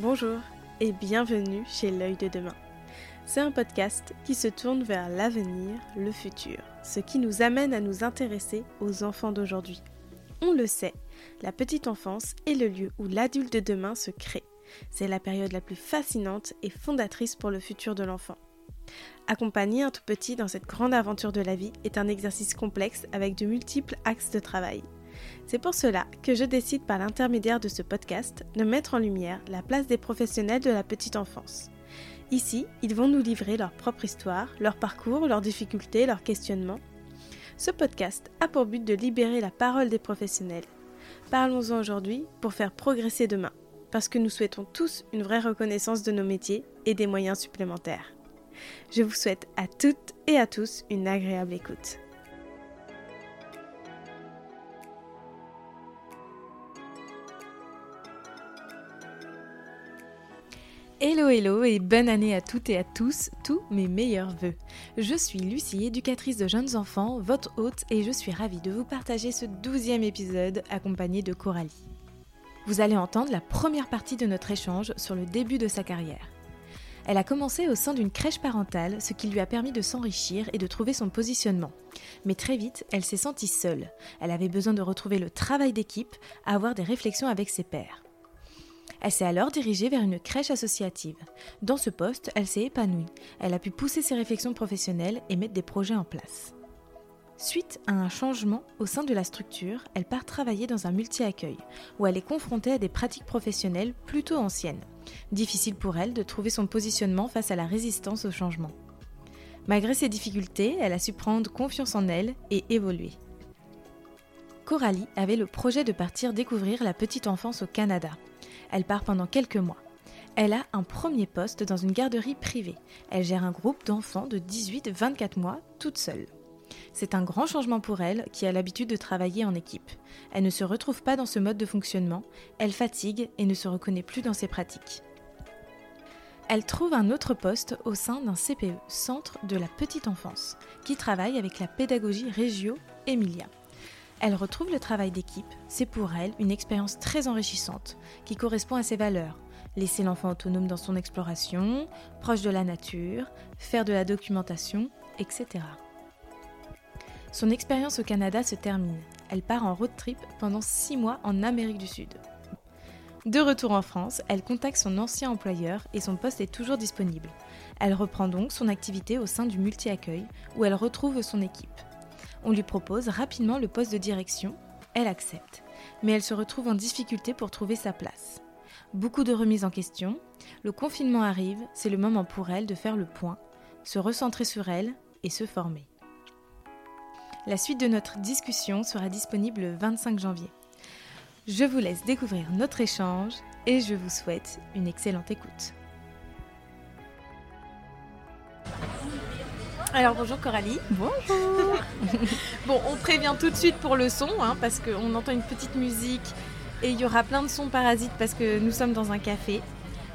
Bonjour et bienvenue chez L'œil de demain. C'est un podcast qui se tourne vers l'avenir, le futur, ce qui nous amène à nous intéresser aux enfants d'aujourd'hui. On le sait, la petite enfance est le lieu où l'adulte de demain se crée. C'est la période la plus fascinante et fondatrice pour le futur de l'enfant. Accompagner un tout petit dans cette grande aventure de la vie est un exercice complexe avec de multiples axes de travail. C'est pour cela que je décide par l'intermédiaire de ce podcast de mettre en lumière la place des professionnels de la petite enfance. Ici, ils vont nous livrer leur propre histoire, leur parcours, leurs difficultés, leurs questionnements. Ce podcast a pour but de libérer la parole des professionnels. Parlons-en aujourd'hui pour faire progresser demain, parce que nous souhaitons tous une vraie reconnaissance de nos métiers et des moyens supplémentaires. Je vous souhaite à toutes et à tous une agréable écoute. Hello hello et bonne année à toutes et à tous, tous mes meilleurs voeux. Je suis Lucie, éducatrice de jeunes enfants, votre hôte et je suis ravie de vous partager ce douzième épisode accompagné de Coralie. Vous allez entendre la première partie de notre échange sur le début de sa carrière. Elle a commencé au sein d'une crèche parentale, ce qui lui a permis de s'enrichir et de trouver son positionnement. Mais très vite, elle s'est sentie seule. Elle avait besoin de retrouver le travail d'équipe, avoir des réflexions avec ses pairs. Elle s'est alors dirigée vers une crèche associative. Dans ce poste, elle s'est épanouie. Elle a pu pousser ses réflexions professionnelles et mettre des projets en place. Suite à un changement au sein de la structure, elle part travailler dans un multi-accueil, où elle est confrontée à des pratiques professionnelles plutôt anciennes. Difficile pour elle de trouver son positionnement face à la résistance au changement. Malgré ces difficultés, elle a su prendre confiance en elle et évoluer. Coralie avait le projet de partir découvrir la petite enfance au Canada. Elle part pendant quelques mois. Elle a un premier poste dans une garderie privée. Elle gère un groupe d'enfants de 18-24 mois toute seule. C'est un grand changement pour elle qui a l'habitude de travailler en équipe. Elle ne se retrouve pas dans ce mode de fonctionnement, elle fatigue et ne se reconnaît plus dans ses pratiques. Elle trouve un autre poste au sein d'un CPE, Centre de la Petite Enfance, qui travaille avec la pédagogie Régio Emilia. Elle retrouve le travail d'équipe, c'est pour elle une expérience très enrichissante, qui correspond à ses valeurs. Laisser l'enfant autonome dans son exploration, proche de la nature, faire de la documentation, etc. Son expérience au Canada se termine. Elle part en road trip pendant six mois en Amérique du Sud. De retour en France, elle contacte son ancien employeur et son poste est toujours disponible. Elle reprend donc son activité au sein du multi-accueil où elle retrouve son équipe. On lui propose rapidement le poste de direction, elle accepte, mais elle se retrouve en difficulté pour trouver sa place. Beaucoup de remises en question, le confinement arrive, c'est le moment pour elle de faire le point, se recentrer sur elle et se former. La suite de notre discussion sera disponible le 25 janvier. Je vous laisse découvrir notre échange et je vous souhaite une excellente écoute. Alors bonjour Coralie. Bonjour. bon, on prévient tout de suite pour le son, hein, parce qu'on entend une petite musique et il y aura plein de sons parasites parce que nous sommes dans un café.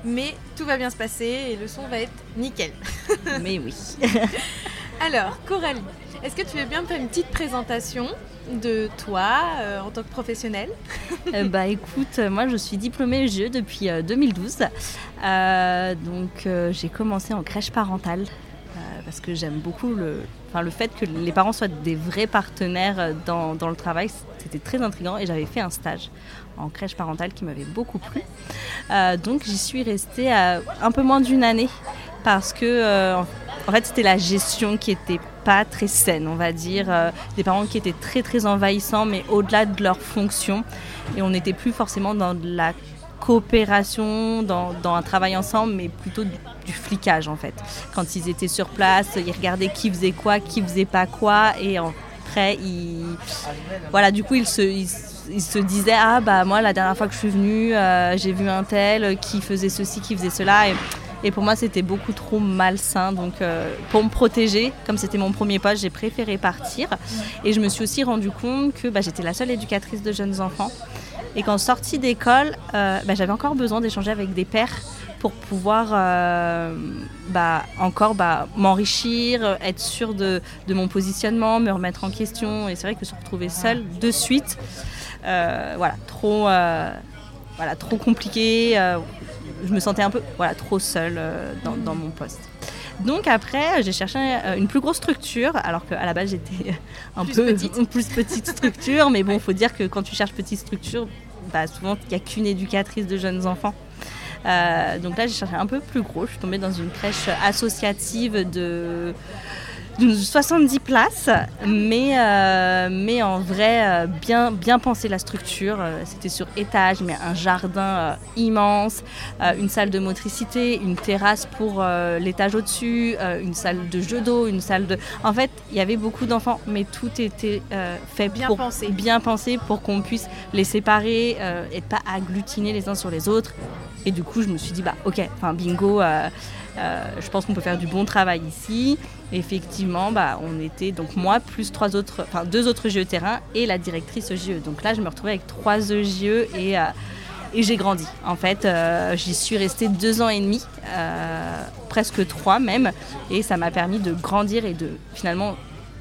Mais tout va bien se passer et le son va être nickel. Mais oui. Alors, Coralie, est-ce que tu veux bien me faire une petite présentation de toi euh, en tant que professionnelle? Euh, Bah écoute, moi je suis diplômée GE depuis 2012. Euh, donc j'ai commencé en crèche parentale parce que j'aime beaucoup le, enfin, le fait que les parents soient des vrais partenaires dans, dans le travail. C'était très intriguant et j'avais fait un stage en crèche parentale qui m'avait beaucoup plu. Euh, donc j'y suis restée un peu moins d'une année parce que euh, en fait c'était la gestion qui était pas très saine, on va dire, euh, des parents qui étaient très très envahissants mais au-delà de leur fonction et on n'était plus forcément dans de la coopération, dans, un travail ensemble, mais plutôt du, flicage en fait. Quand ils étaient sur place, ils regardaient qui faisait quoi, qui faisait pas quoi, et après, ils, voilà, du coup, ils se, disaient ah bah moi la dernière fois que je suis venue, euh, j'ai vu un tel qui faisait ceci, qui faisait cela, et, et pour moi c'était beaucoup trop malsain. Donc euh, pour me protéger, comme c'était mon premier poste, j'ai préféré partir. Et je me suis aussi rendu compte que bah, j'étais la seule éducatrice de jeunes enfants et qu'en sortie d'école, euh, bah, j'avais encore besoin d'échanger avec des pères pour pouvoir euh, bah, encore bah, m'enrichir, être sûr de, mon positionnement, me remettre en question. Et c'est vrai que se retrouver seule de suite, euh, voilà, trop, voilà, trop compliqué. je me sentais un peu voilà, trop seule dans mon poste. Donc après, j'ai cherché une plus grosse structure, alors qu'à la base j'étais un peu petite. plus petite structure. mais bon, il faut dire que quand tu cherches petite structure, bah, souvent il n'y a qu'une éducatrice de jeunes enfants. Euh, donc là, j'ai cherché un peu plus gros. Je suis tombée dans une crèche associative de 70 places, mais, euh, mais en vrai, euh, bien, bien penser la structure. C'était sur étage, mais un jardin immense, une salle de motricité, une terrasse pour l'étage au-dessus, une salle de jeu d'eau, une salle de... En fait, il y avait beaucoup d'enfants, mais tout était fait bien pour pensé. bien penser pour qu'on puisse les séparer et pas agglutiner les uns sur les autres. Et du coup, je me suis dit, bah ok, enfin bingo, euh, euh, je pense qu'on peut faire du bon travail ici. Effectivement, bah, on était donc moi plus trois autres, enfin deux autres GE terrain et la directrice GE. Donc là, je me retrouvais avec trois EGE et, euh, et j'ai grandi. En fait, j'y suis restée deux ans et demi, presque trois même, et ça m'a permis de grandir et de finalement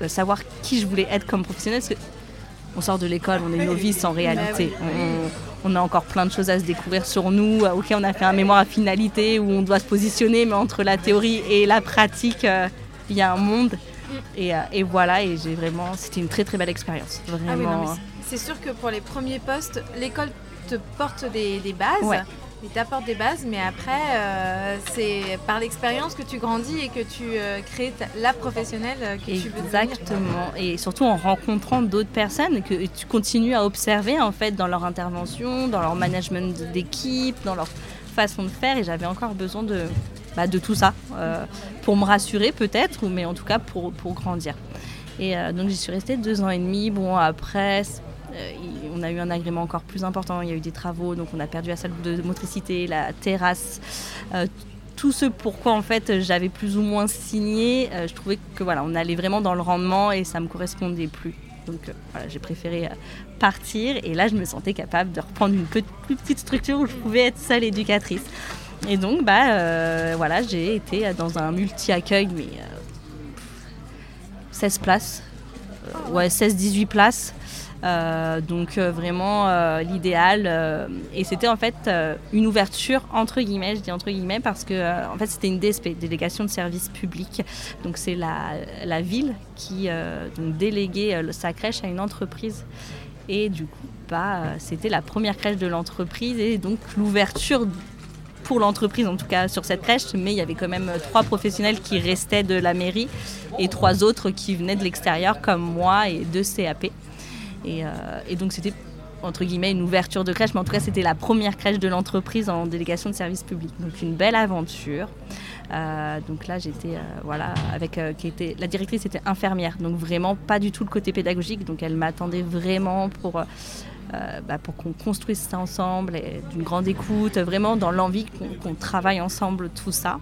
savoir qui je voulais être comme professionnelle. Parce que on sort de l'école, on est novice en réalité. Bah on, a encore plein de choses à se découvrir sur nous. Ok, on a fait un mémoire à finalité où on doit se positionner, mais entre la théorie et la pratique, euh, il y a un monde. Et, euh, voilà, et j'ai vraiment, c'était une très très belle expérience. Ah vraiment. c'est sûr que pour les premiers postes, l'école te porte des, bases. Il t'apporte des bases, mais après, euh, c'est par l'expérience que tu grandis et que tu euh, crées la professionnelle que tu veux Exactement. Et surtout en rencontrant d'autres personnes que tu continues à observer en fait dans leur intervention, dans leur management d'équipe, dans leur façon de faire. Et j'avais encore besoin de, bah, de tout ça euh, pour me rassurer peut-être, mais en tout cas pour, pour grandir. Et donc j'y suis restée deux ans et demi. Bon, après, euh, on a eu un agrément encore plus important, il y a eu des travaux, donc on a perdu la salle de motricité, la terrasse. Euh, tout ce pourquoi en fait j'avais plus ou moins signé, euh, je trouvais que voilà, on allait vraiment dans le rendement et ça me correspondait plus. Donc voilà, j'ai préféré partir et là je me sentais capable de reprendre une plus petite structure où je pouvais être seule éducatrice. Et donc bah voilà, j'ai été dans un multi-accueil mais 16 places. ouais, 16-18 places. Euh, donc euh, vraiment euh, l'idéal. et c'était en fait une ouverture entre guillemets, je dis entre guillemets parce que en fait c'était une DSP, délégation de service public. Donc c'est la, la, ville qui déléguait sa crèche à une entreprise. Et du coup, bah, c'était la première crèche de l'entreprise et donc l'ouverture pour l'entreprise en tout cas sur cette crèche, mais il y avait quand même trois professionnels qui restaient de la mairie et trois autres qui venaient de l'extérieur comme moi et deux CAP. Euh, et, donc c'était entre guillemets une ouverture de crèche, mais en tout cas c'était la première crèche de l'entreprise en délégation de service public. Donc une belle aventure. Euh, donc là j'étais euh, voilà avec qui était la directrice était infirmière, donc vraiment pas du tout le côté pédagogique. Donc elle m'attendait vraiment pour bah, pour qu'on construise ça ensemble, d'une grande écoute, vraiment dans l'envie qu'on travaille ensemble tout ça.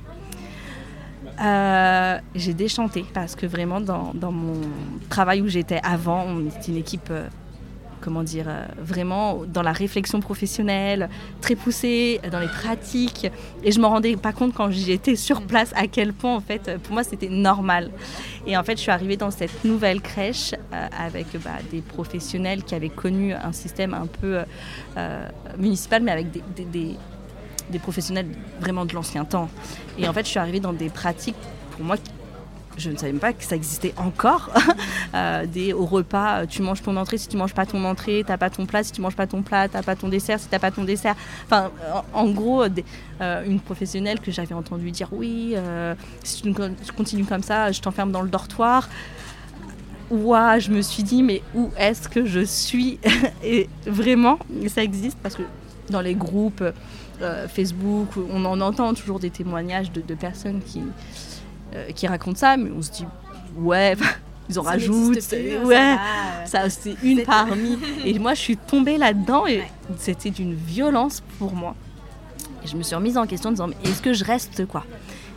j'ai déchanté parce que vraiment dans, dans mon travail où j'étais avant, on était une équipe comment dire, euh, vraiment dans la réflexion professionnelle, très poussée dans les pratiques. Et je me rendais pas compte quand j'étais sur place à quel point, en fait, pour moi, c'était normal. Et en fait, je suis arrivée dans cette nouvelle crèche euh, avec bah, des professionnels qui avaient connu un système un peu euh, municipal, mais avec des, des, des professionnels vraiment de l'ancien temps. Et en fait, je suis arrivée dans des pratiques, pour moi, je ne savais même pas que ça existait encore. Euh, des, au repas, euh, tu manges ton entrée, si tu manges pas ton entrée, t'as pas ton plat, si tu manges pas ton plat, t'as pas ton dessert, si t'as pas ton dessert. Enfin, en, gros, euh, une professionnelle que j'avais entendu dire oui, si tu continues comme ça, je t'enferme dans le dortoir. Ouah, je me suis dit, mais où est-ce que je suis? Et vraiment, ça existe parce que dans les groupes Facebook, on en entend toujours des témoignages de personnes qui, euh, qui raconte ça, mais on se dit, ouais, ils en rajoutent. ouais, ça, c'est une parmi. et moi, je suis tombée là-dedans et c'était d'une violence pour moi. Et je me suis remise en question en disant, mais est-ce que je reste quoi?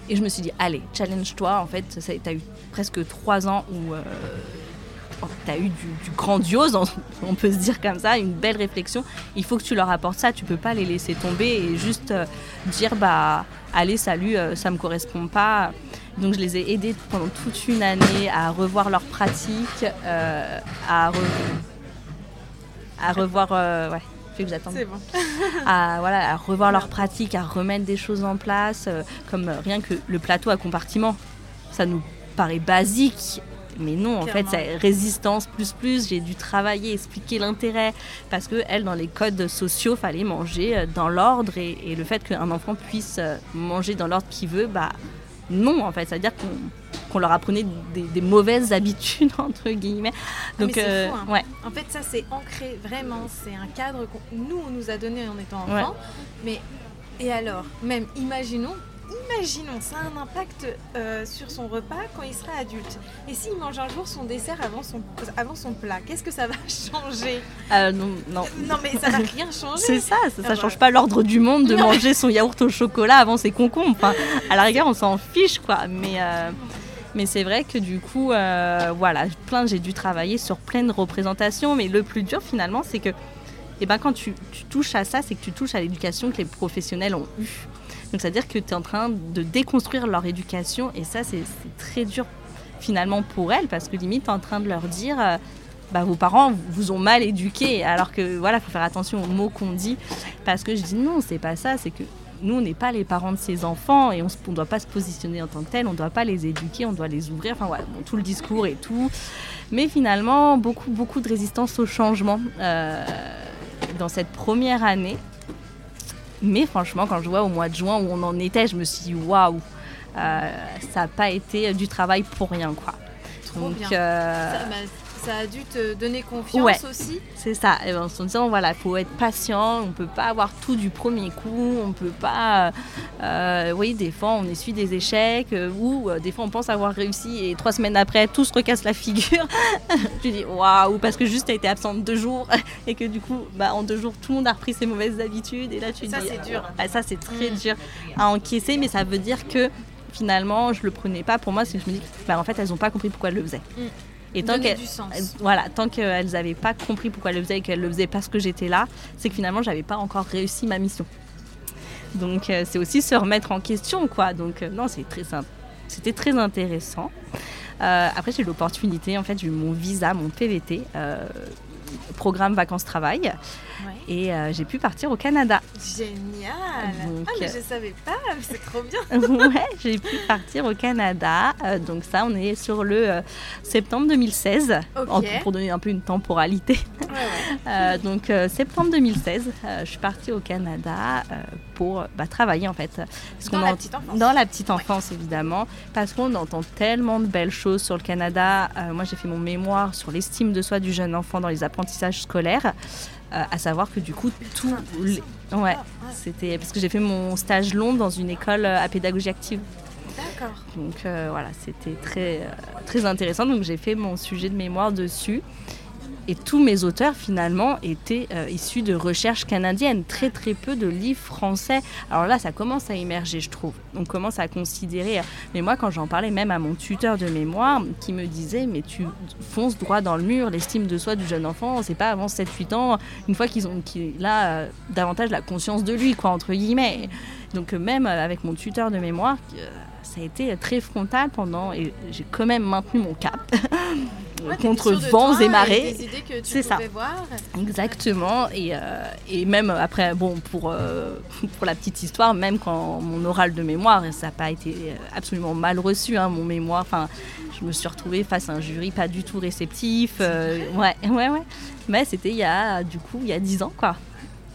Et je me suis dit, allez, challenge-toi. En fait, tu as eu presque trois ans où euh, tu as eu du, grandiose, on peut se dire comme ça, une belle réflexion. Il faut que tu leur apportes ça. Tu peux pas les laisser tomber et juste euh, dire, bah, allez, salut, ça me correspond pas. Donc je les ai aidés pendant toute une année à revoir leurs pratiques, euh, à, à, revoir, euh, ouais. bon. à, voilà, à revoir leurs pratiques, à remettre des choses en place, euh, comme euh, rien que le plateau à compartiment. Ça nous paraît basique, mais non, en fait, c'est résistance plus plus. J'ai dû travailler, expliquer l'intérêt, parce que elle, dans les codes sociaux, fallait manger euh, dans l'ordre et, et le fait qu'un enfant puisse euh, manger dans l'ordre qu'il veut, bah non, en fait, c'est-à-dire qu'on qu'on leur apprenait des, des mauvaises habitudes entre guillemets. mais Donc euh, fou, hein. ouais, En fait, ça, c'est ancré vraiment. C'est un cadre qu'on nous, on nous a donné en étant enfant. Mais, et alors, même, imaginons, imaginons, ça a un impact euh, sur son repas quand il sera adulte. Et s'il mange un jour son dessert avant son, avant son plat, qu'est-ce que ça va changer? Euh, non, non. Non, mais ça va rien changer. C'est ça, ça, ça Ah, change pas l'ordre du monde de Non. manger son yaourt au chocolat avant ses concombres. Enfin, à la rigueur, on s'en fiche, quoi. Mais, euh, mais c'est vrai que du coup, voilà, plein, j'ai dû travailler sur plein de représentations. Mais le plus dur, finalement, c'est que eh ben, quand tu, tu touches à ça, c'est que tu touches à l'éducation que les professionnels ont eue. Donc, c'est-à-dire que tu es en train de déconstruire leur éducation. Et ça, c'est très dur, finalement, pour elles, parce que limite, tu es en train de leur dire. euh, bah, vos parents vous ont mal éduqué, alors que voilà, faut faire attention aux mots qu'on dit, parce que je dis non, c'est pas ça, c'est que nous, on n'est pas les parents de ces enfants et on ne doit pas se positionner en tant que tel, on ne doit pas les éduquer, on doit les ouvrir, enfin voilà, tout le discours et tout. Mais finalement, beaucoup, beaucoup de résistance au changement euh, dans cette première année. Mais franchement, quand je vois au mois de juin où on en était, je me suis dit waouh, euh, ça n'a pas été du travail pour rien, quoi. Trop bien. euh, Ça, bah, ça a dû te donner confiance Ouais. aussi. c'est ça, et ben, en se disant voilà, faut être patient, on peut pas avoir tout du premier coup, on peut pas, euh, oui, des fois on essuie des échecs, euh, ou euh, des fois on pense avoir réussi et trois semaines après tout se recasse la figure. tu dis waouh, parce que juste t'as été absente deux jours et que du coup, bah, en deux jours tout le monde a repris ses mauvaises habitudes et là tu Et ça, dis c'est dur. ça c'est très Mm. dur à encaisser, mais ça veut dire que finalement je le prenais pas pour moi, c'est que je me dis, bah, en fait elles ont pas compris pourquoi elles le faisaient. Mm. Et tant qu'elles voilà, tant qu'elles n'avaient pas compris pourquoi elles le faisaient et qu'elles le faisaient parce que j'étais là, c'est que finalement, j'avais pas encore réussi ma mission. Donc, euh, c'est aussi se remettre en question, quoi. Donc, euh, non, c'est très, c'était très intéressant. Euh, après, j'ai eu l'opportunité, en fait, j'ai eu mon visa, mon PVT, programme vacances-travail, Ouais. et euh, j'ai pu partir au Canada. Génial. Donc, ah, mais euh, je savais pas, c'est trop bien. ouais, j'ai pu partir au Canada. Euh, donc ça, on est sur le euh, septembre 2016, Ok. en- pour donner un peu une temporalité. Ouais, ouais. Donc septembre 2016, euh, je suis partie au Canada pour bah, travailler en fait. Parce Dans la en- petite enfance. Dans la petite enfance évidemment, parce qu'on entend tellement de belles choses sur le Canada. Euh, moi j'ai fait mon mémoire sur l'estime de soi du jeune enfant dans les apprentissages scolaires, euh, à savoir que du coup tout... les- Ouais, c'était parce que j'ai fait mon stage long dans une école euh, à pédagogie active. D'accord. Donc euh, voilà, c'était très, très intéressant. Donc j'ai fait mon sujet de mémoire dessus. Et tous mes auteurs finalement étaient euh, issus de recherches canadiennes, très très peu de livres français. Alors là, ça commence à émerger, je trouve. On commence à considérer. euh, Mais moi, quand j'en parlais même à mon tuteur de mémoire, qui me disait Mais tu fonces droit dans le mur, l'estime de soi du jeune enfant, c'est pas avant 7-8 ans, une fois qu'ils ont qu'il a euh, davantage la conscience de lui, quoi, entre guillemets. Donc même avec mon tuteur de mémoire, ça a été très frontal pendant, et j'ai quand même maintenu mon cap Ouais, contre vents et marées. C'est ça. voir. Exactement. Et, euh, et même après, bon, pour, euh, pour la petite histoire, même quand mon oral de mémoire, ça n'a pas été absolument mal reçu, hein, mon mémoire, enfin, je me suis retrouvée face à un jury pas du tout réceptif. euh, ouais, ouais, ouais. Mais c'était il y a, du coup, il y a 10 ans, quoi.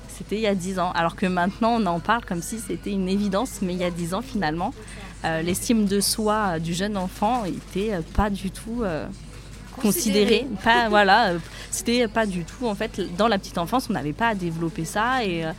C'était il y a 10 ans. Alors que maintenant, on en parle comme si c'était une évidence, mais il y a 10 ans, finalement, l'estime de soi du jeune enfant était euh, pas du tout. euh, considéré. Pas, voilà, euh, c'était pas du tout. En fait, dans la petite enfance, on n'avait pas à développer ça et, euh,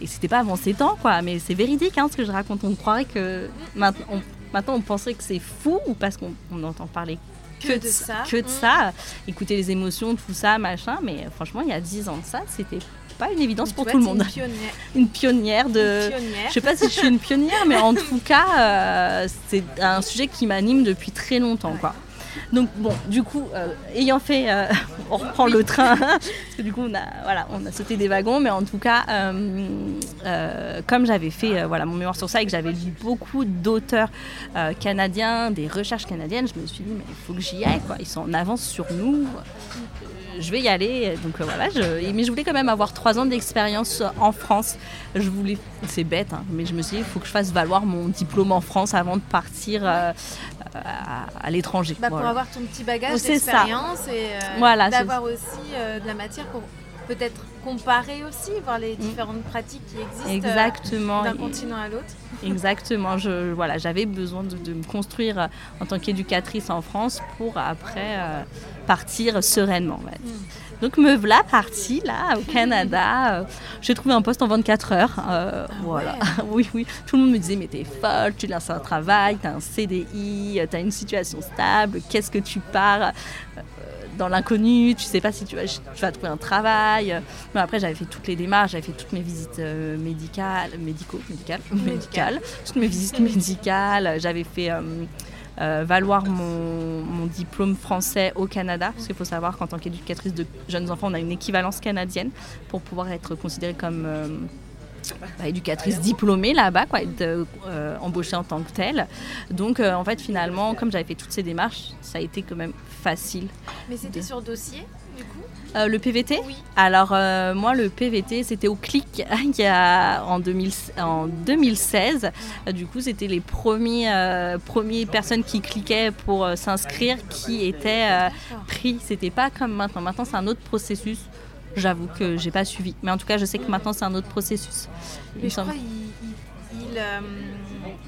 et c'était pas avant 7 ans, quoi. Mais c'est véridique hein, ce que je raconte. On croirait que maintenant on, maintenant, on penserait que c'est fou ou parce qu'on on entend parler que, de ça. Que de Mm. ça. Écouter les émotions, tout ça, machin. Mais euh, franchement, il y a 10 ans de ça, c'était pas une évidence pour tout le monde. Une pionnière. Une pionnière de. Une pionnière. Je sais pas si je suis une pionnière, mais en tout cas, euh, c'est un sujet qui m'anime depuis très longtemps. Quoi. Donc bon, du coup, ayant fait, on reprend le train, parce que du coup on a, voilà, on a sauté des wagons, mais en tout cas, comme j'avais fait voilà, mon mémoire sur ça et que j'avais lu beaucoup d'auteurs canadiens, des recherches canadiennes, je me suis dit, mais il faut que j'y aille, quoi. ils sont en avance sur nous je vais y aller. Donc euh, voilà, je, mais je voulais quand même avoir trois ans d'expérience en France. Je voulais, c'est bête, hein, mais je me suis dit, il faut que je fasse valoir mon diplôme en France avant de partir euh, à, l'étranger. Bah, pour avoir ton petit bagage d'expérience et euh, d'avoir aussi de la matière pour peut-être comparer aussi, voir les mm. différentes pratiques qui existent Exactement. d'un continent à l'autre. Exactement. Je, voilà, j'avais besoin de, me construire en tant qu'éducatrice en France pour après partir sereinement. Donc me voilà partie là au Canada. J'ai trouvé un poste en 24 heures. Euh, ah voilà. oui, oui. Tout le monde me disait mais t'es folle, tu lances un travail, t'as un CDI, t'as une situation stable. Qu'est-ce que tu pars euh, dans l'inconnu, tu sais pas si tu vas, tu vas trouver un travail. Mais après, j'avais fait toutes les démarches, j'avais fait toutes mes visites euh, médicales, médicaux, médicales, médicales, toutes mes visites médicales. J'avais fait euh, valoir mon, diplôme français au Canada, parce qu'il faut savoir qu'en tant qu'éducatrice de jeunes enfants, on a une équivalence canadienne pour pouvoir être considérée comme euh, bah, éducatrice diplômée là-bas, quoi, être euh, embauchée en tant que telle. Donc en fait finalement, comme j'avais fait toutes ces démarches, ça a été quand même facile. Mais c'était sur dossier du coup? Euh, le PVT Oui. Alors, euh, moi, le PVT, c'était au clic il y a, en, 2016. du coup, c'était les premiers, euh, premières personnes qui cliquaient pour s'inscrire qui étaient pris. C'était pas comme maintenant. Maintenant, c'est un autre processus. J'avoue que j'ai pas suivi. Mais en tout cas, je sais que maintenant, c'est un autre processus. Mais je crois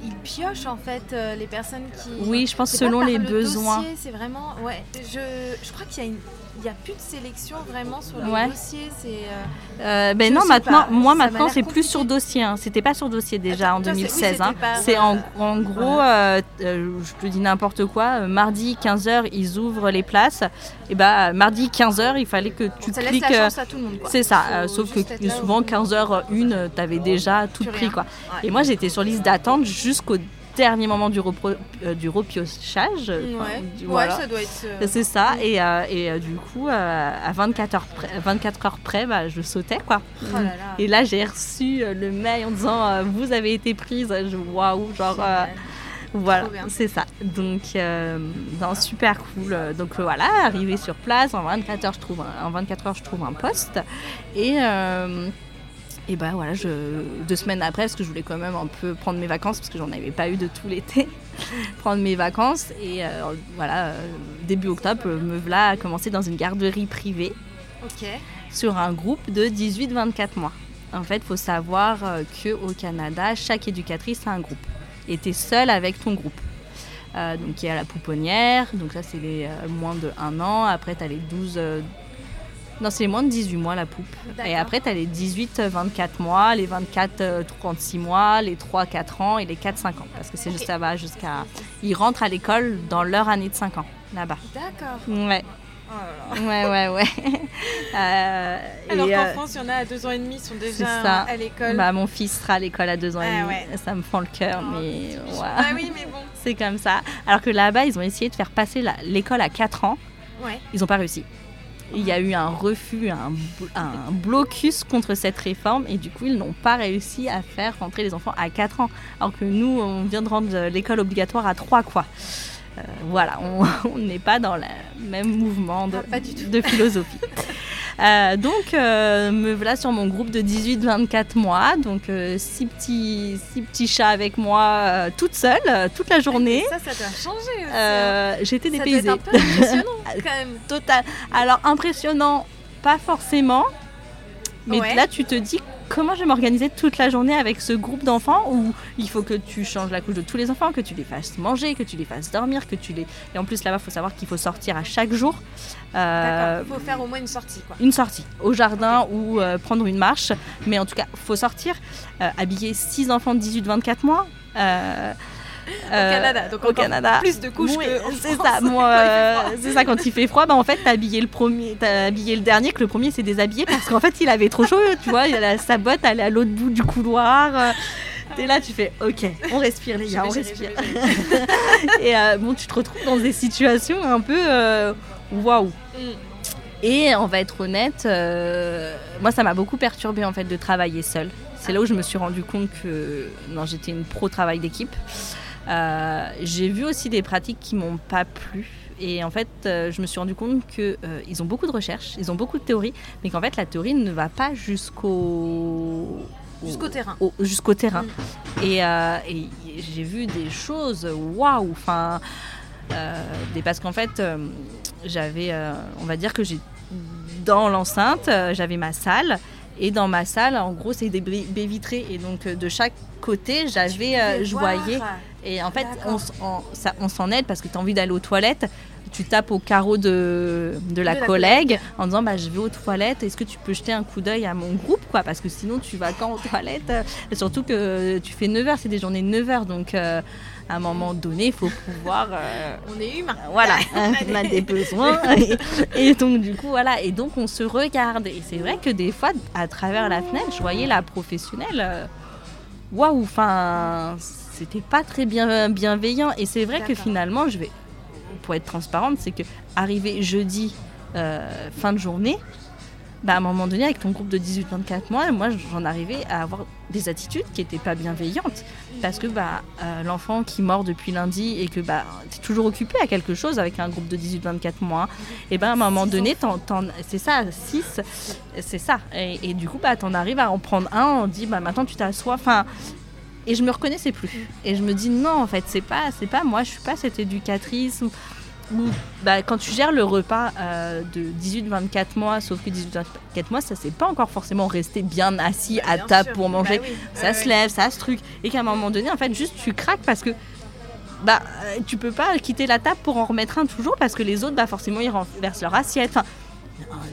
il, pioche en fait les personnes qui. Oui, je pense selon les besoins. C'est vraiment. Ouais, je, je crois qu'il y a une il n'y a plus de sélection vraiment sur les dossiers. C'est, euh, euh, ben non, maintenant, moi maintenant c'est plus sur dossier. Hein. C'était pas sur dossier déjà en 2016. Hein. C'est en, gros, euh, je te dis n'importe quoi. mardi 15h, ils ouvrent les places. Et bah mardi 15h, il fallait que tu ça cliques. Laisse la chance à tout le monde. C'est ça. sauf que souvent 15h une, tu avais déjà tout pris quoi. Et moi j'étais sur liste d'attente jusqu'au dernier moment du, repro, euh, du repiochage. Ouais. ça doit être. Euh, c'est ça. Et, euh, et du coup, à 24 heures près, 24 heures près bah, je sautais. quoi. Oh et là, j'ai reçu le mail en disant Vous avez été prise. Waouh, genre. Voilà, c'est ça. Donc, super cool. Donc voilà, arrivé sur place, en 24 heures, je trouve un, en 24 heures, je trouve un poste. Et, et ben voilà, je, deux semaines après, parce que je voulais quand même un peu prendre mes vacances, parce que j'en avais pas eu de tout l'été, prendre mes vacances. Et euh, voilà, euh, début octobre, me voilà à commencer dans une garderie privée. Sur un groupe de 18-24 mois. En fait, il faut savoir euh, qu'au Canada, chaque éducatrice a un groupe. Et tu es seule avec ton groupe. donc il y a la pouponnière, donc ça c'est les moins de 1 an. Après, tu as les 12 non, c'est moins de 18 mois la poupe. Et après, tu as les 18-24 mois, les 24-36 mois, les 3-4 ans et les 4-5 ans. Parce que c'est juste ça va jusqu'à. Ils rentrent à l'école dans leur année de 5 ans, là-bas. D'accord. Ouais. Oh ouais, ouais, ouais. euh, Alors qu'en euh, France, il y en a à 2 ans et demi, sont déjà à l'école. Bah, mon fils sera à l'école à 2 ans et ah demi. Ça me fend le cœur, oh. mais. Ah oui, mais bon. C'est comme ça. Alors que là-bas, ils ont essayé de faire passer l'école à 4 ans. Ouais. Ils n'ont pas réussi il y a eu un refus, un, blocus contre cette réforme et du coup ils n'ont pas réussi à faire rentrer les enfants à 4 ans. Alors que nous, on vient de rendre l'école obligatoire à 3 quoi. Euh, voilà, on n'est pas dans le même mouvement de, ah, de philosophie. Euh, donc, euh, me voilà sur mon groupe de 18-24 mois. Donc, six, petits, six petits chats avec moi, toute seule, toute la journée. Ça, ça doit changer aussi. Hein. J'étais dépaysée. Un peu impressionnant quand même. Total. Alors, impressionnant, pas forcément. Mais là, tu te dis comment je vais m'organiser toute la journée avec ce groupe d'enfants où il faut que tu changes la couche de tous les enfants, que tu les fasses manger, que tu les fasses dormir, que tu les... Et en plus là-bas, il faut savoir qu'il faut sortir à chaque jour. Euh, il faut faire au moins une sortie. Quoi. Une sortie, au jardin ou euh, prendre une marche. Mais en tout cas, il faut sortir, euh, habiller 6 enfants de 18-24 mois. Au Canada, donc au Canada. plus de couches que c'est ça. Moi, c'est ça quand il fait froid, bah en fait t'as habillé le premier, t'as habillé le dernier, que le premier s'est déshabillé parce qu'en fait il avait trop chaud, tu vois, il a sa botte, elle est à l'autre bout du couloir. T'es là, tu fais ok, on respire les gars, on respire. et euh, bon, tu te retrouves dans des situations un peu euh, waouh. Mm. Et on va être honnête, euh, moi ça m'a beaucoup perturbé en fait de travailler seule. C'est là où je me suis rendu compte que non, j'étais une pro travail d'équipe. J'ai vu aussi des pratiques qui m'ont pas plu. Et en fait, je me suis rendu compte qu'ils ont beaucoup de recherches, ils ont beaucoup de théories, mais qu'en fait, la théorie ne va pas jusqu'au Jusqu'au terrain. Jusqu'au terrain. Mm. Euh, et, j'ai vu des choses, waouh, enfin, euh, parce qu'en fait, euh, j'avais, on va dire que j'ai, dans l'enceinte, j'avais ma salle. Et dans ma salle, en gros, c'est des baies vitrées. Et donc, de chaque côté, j'avais, je voyais. Et en fait, on, s'en aide parce que tu as envie d'aller aux toilettes tu tapes au carreau de, de, la, collègue en disant bah, je vais aux toilettes, est-ce que tu peux jeter un coup d'œil à mon groupe quoi? Parce que sinon tu vas quand aux toilettes? Et Surtout que tu fais 9 heures, c'est des journées de 9 heures donc euh, à un moment donné il faut pouvoir. Euh, on est humain. Voilà, on a des besoins. et, donc du coup voilà, et donc on se regarde. Et c'est vrai que des fois à travers la fenêtre, je voyais la professionnelle. Waouh, enfin c'était pas très bien, bienveillant. Et c'est vrai que finalement, je vais, pour être transparente, c'est que arrivé jeudi, euh, fin de journée, bah, à un moment donné, avec ton groupe de 18-24 mois, moi, j'en arrivais à avoir des attitudes qui n'étaient pas bienveillantes. Parce que bah, euh, l'enfant qui mord depuis lundi et que bah, tu es toujours occupé à quelque chose avec un groupe de 18-24 mois, et ben à un moment donné, c'est ça, 6, c'est ça. Et, du coup, bah, tu en arrives à en prendre un, on dit bah, maintenant tu t'assois. Enfin, et je me reconnaissais plus. Et je me dis non, en fait, c'est pas, c'est pas moi, je suis pas cette éducatrice ou, bah, quand tu gères le repas euh, de 18-24 mois, sauf que 18-24 mois, ça c'est pas encore forcément rester bien assis bah, à table pour manger. Bah ça se lève, ça se truc. Et qu'à un moment donné, en fait, juste tu craques parce que bah, euh, tu peux pas quitter la table pour en remettre un toujours parce que les autres, bah, forcément, ils renversent leur assiette. Enfin,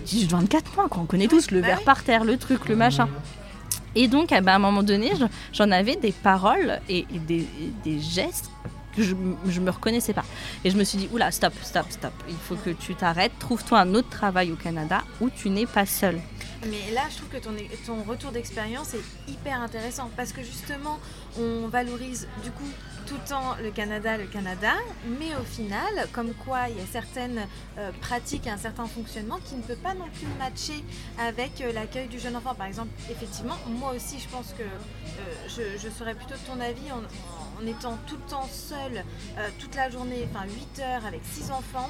18-24 mois, quoi, on connaît tous le verre par terre, le truc, le machin. Et donc, eh ben, à un moment donné, j'en avais des paroles et, des, gestes que je, ne me reconnaissais pas. Et je me suis dit, oula, stop, stop, stop. Il faut que tu t'arrêtes, trouve-toi un autre travail au Canada où tu n'es pas seul. Mais là, je trouve que ton, ton retour d'expérience est hyper intéressant parce que justement, on valorise du coup tout le temps le Canada, le Canada, mais au final, comme quoi il y a certaines euh, pratiques, un certain fonctionnement qui ne peut pas non plus matcher avec euh, l'accueil du jeune enfant. Par exemple, effectivement, moi aussi, je pense que euh, je, serais plutôt de ton avis en, étant tout le temps seule, toute la journée, enfin 8 heures avec 6 enfants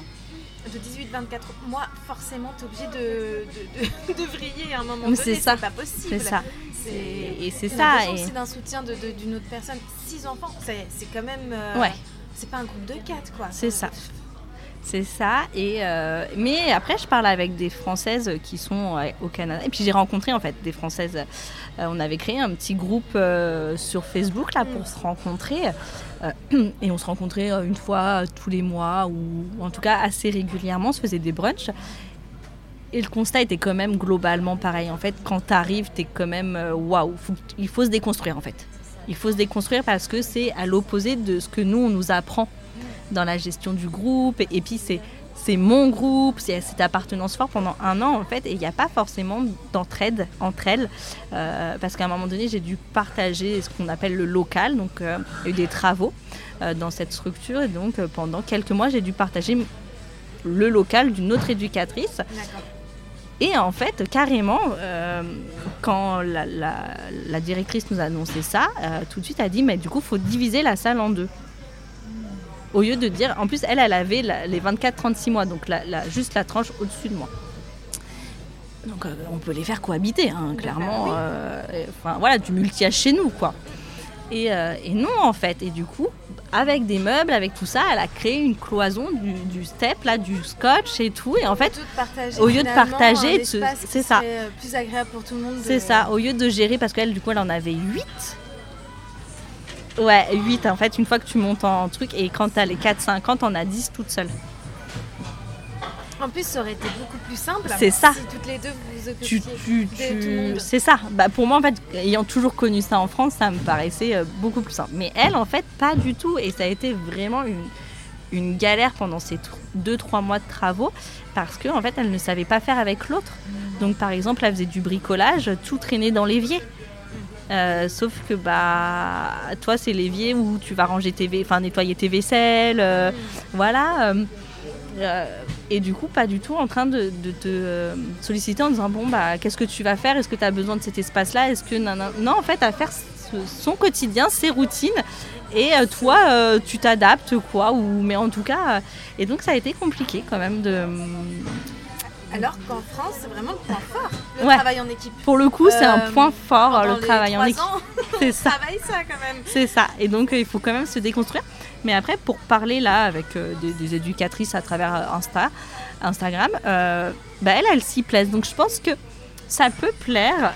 de 18-24 mois, forcément, tu es obligé de, de, vriller à un moment donné. C'est ça. pas possible. C'est ça. Et c'est ça. Et... d'un soutien d'une autre personne. Six enfants, c'est quand même. Euh, ouais. C'est pas un groupe de quatre, quoi. C'est ça. C'est ça. Et euh, mais après, je parle avec des Françaises qui sont au Canada. Et puis j'ai rencontré en fait des Françaises. Euh, on avait créé un petit groupe sur Facebook là pour se rencontrer. et on se rencontrait une fois tous les mois ou en tout cas assez régulièrement. On se faisait des brunchs. Et le constat était quand même globalement pareil. En fait, quand tu arrives, tu es quand même euh, waouh. il faut se déconstruire en fait. Il faut se déconstruire parce que c'est à l'opposé de ce que nous, on nous apprend dans la gestion du groupe. Et, puis, c'est. C'est mon groupe, c'est cette appartenance forte pendant un an en fait, et il n'y a pas forcément d'entraide entre elles, euh, parce qu'à un moment donné j'ai dû partager ce qu'on appelle le local, donc euh, il y a eu des travaux dans cette structure, et donc pendant quelques mois j'ai dû partager le local d'une autre éducatrice. Et en fait, carrément, euh, quand la, directrice nous a annoncé ça, euh, tout de suite, a dit, mais du coup, il faut diviser la salle en deux. Au lieu de dire, en plus, elle, elle avait les 24-36 mois, donc juste la tranche au-dessus de moi. Donc, euh, on peut les faire cohabiter, hein, clairement. enfin, voilà, du multi chez nous, quoi. Et, et, non, en fait. Et du coup, avec des meubles, avec tout ça, elle a créé une cloison du, step, là, du scotch et tout. Et en fait, au lieu de partager, c'est ça. Euh, plus agréable pour tout le monde. C'est ça. Au lieu de gérer, parce qu'elle, du coup, elle en avait 8. Ouais, 8 en fait, une fois que tu montes en truc. Et quand t'as les 4-50, on a 10 toutes seules. En plus, ça aurait été beaucoup plus simple. C'est ça. Si toutes les deux vous occupiez C'est ça. Bah, pour moi, en fait, ayant toujours connu ça en France, ça me paraissait euh, beaucoup plus simple. Mais elle, en fait, pas du tout. Et ça a été vraiment une, une galère pendant ces 2-3 mois de travaux parce qu'en en fait, elle ne savait pas faire avec l'autre. Donc, par exemple, elle faisait du bricolage, tout traînait dans l'évier. Euh, sauf que bah toi c'est l'évier où tu vas ranger tes, enfin nettoyer tes vaisselles, euh, voilà. Euh, et du coup, pas du tout en train de, te solliciter en disant bon bah qu'est-ce que tu vas faire? Est-ce que tu as besoin de cet espace-là? Est-ce que non, non, en fait à faire son quotidien, ses routines. Et toi, tu t'adaptes quoi ou mais en tout cas, et donc ça a été compliqué quand même de alors qu'en France, c'est vraiment le point fort, le travail en équipe. Pour le coup, c'est un euh, point fort, le travail en équipe. C'est ça. travaille ça quand même. C'est ça. Et donc, euh, il faut quand même se déconstruire. Mais après, pour parler là avec euh, des, éducatrices à travers Insta, Instagram, bah, elles, elles s'y plaisent. Donc, je pense que ça peut plaire,